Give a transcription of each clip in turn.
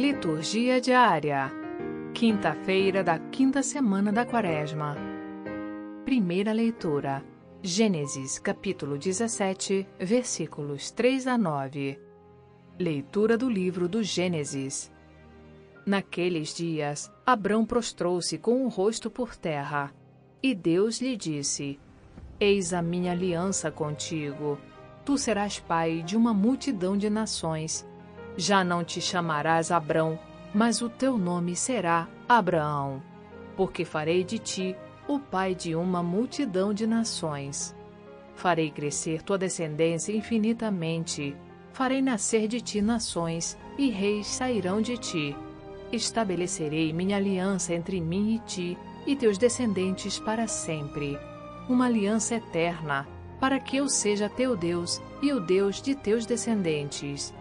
Liturgia diária. Quinta-feira da quinta semana da Quaresma. Primeira leitura. Gênesis, capítulo 17, versículos 3 a 9. Leitura do livro do Gênesis. Naqueles dias, Abrão prostrou-se com o rosto por terra, e Deus lhe disse: Eis a minha aliança contigo. Tu serás pai de uma multidão de nações já não te chamarás Abrão, mas o teu nome será Abraão, porque farei de ti o pai de uma multidão de nações. Farei crescer tua descendência infinitamente, farei nascer de ti nações, e reis sairão de ti. Estabelecerei minha aliança entre mim e ti e teus descendentes para sempre, uma aliança eterna, para que eu seja teu Deus e o Deus de teus descendentes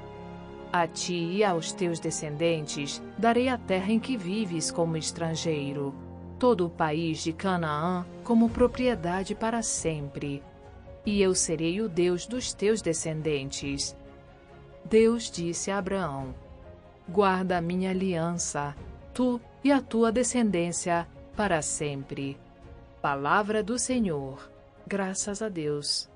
a ti e aos teus descendentes darei a terra em que vives como estrangeiro, todo o país de Canaã como propriedade para sempre. E eu serei o Deus dos teus descendentes. Deus disse a Abraão: Guarda a minha aliança, tu e a tua descendência, para sempre. Palavra do Senhor. Graças a Deus.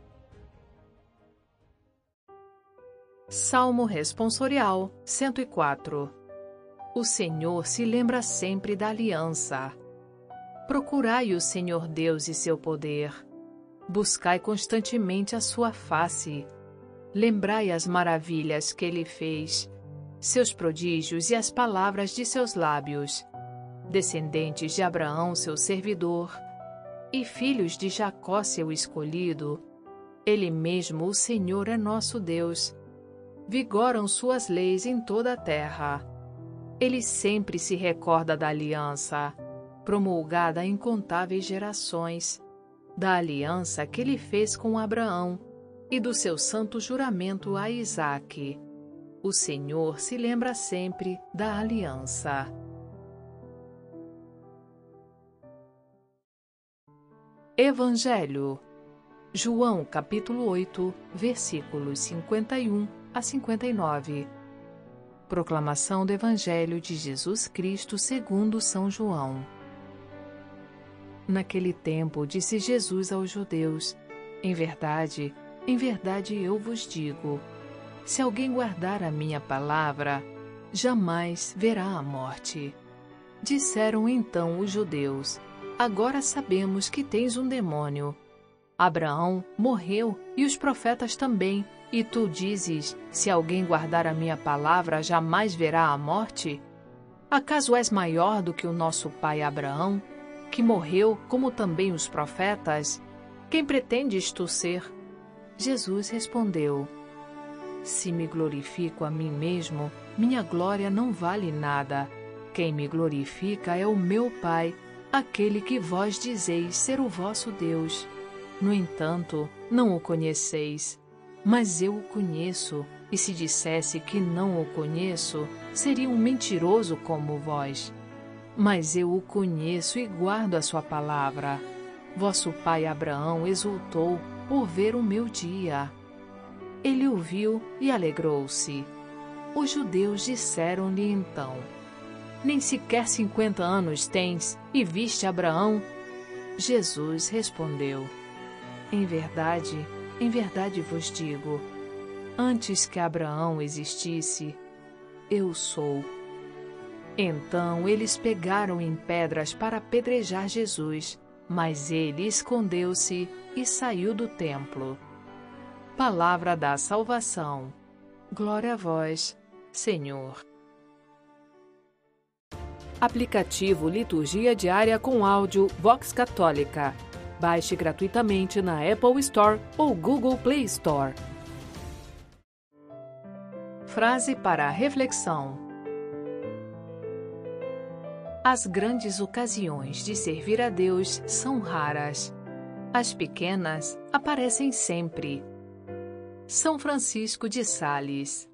Salmo Responsorial 104 O Senhor se lembra sempre da aliança. Procurai o Senhor Deus e seu poder. Buscai constantemente a sua face. Lembrai as maravilhas que ele fez, seus prodígios e as palavras de seus lábios. Descendentes de Abraão, seu servidor, e filhos de Jacó, seu escolhido. Ele mesmo, o Senhor, é nosso Deus vigoram suas leis em toda a terra. Ele sempre se recorda da aliança, promulgada em incontáveis gerações, da aliança que ele fez com Abraão e do seu santo juramento a Isaque. O Senhor se lembra sempre da aliança. Evangelho João capítulo 8, versículos 51 a 59. Proclamação do Evangelho de Jesus Cristo segundo São João. Naquele tempo disse Jesus aos judeus: Em verdade, em verdade eu vos digo: se alguém guardar a minha palavra, jamais verá a morte. Disseram então os judeus: Agora sabemos que tens um demônio. Abraão morreu e os profetas também e tu dizes: Se alguém guardar a minha palavra, jamais verá a morte? Acaso és maior do que o nosso pai Abraão, que morreu como também os profetas? Quem pretendes tu ser? Jesus respondeu: Se me glorifico a mim mesmo, minha glória não vale nada. Quem me glorifica é o meu Pai, aquele que vós dizeis ser o vosso Deus. No entanto, não o conheceis mas eu o conheço, e se dissesse que não o conheço, seria um mentiroso como vós. Mas eu o conheço e guardo a sua palavra. Vosso pai Abraão exultou por ver o meu dia. Ele o viu e alegrou-se. Os judeus disseram-lhe então: Nem sequer cinquenta anos tens e viste Abraão? Jesus respondeu: Em verdade, em verdade vos digo: antes que Abraão existisse, eu sou. Então eles pegaram em pedras para apedrejar Jesus, mas ele escondeu-se e saiu do templo. Palavra da salvação. Glória a vós, Senhor. Aplicativo Liturgia Diária com áudio Vox Católica Baixe gratuitamente na Apple Store ou Google Play Store. Frase para reflexão: As grandes ocasiões de servir a Deus são raras. As pequenas aparecem sempre. São Francisco de Sales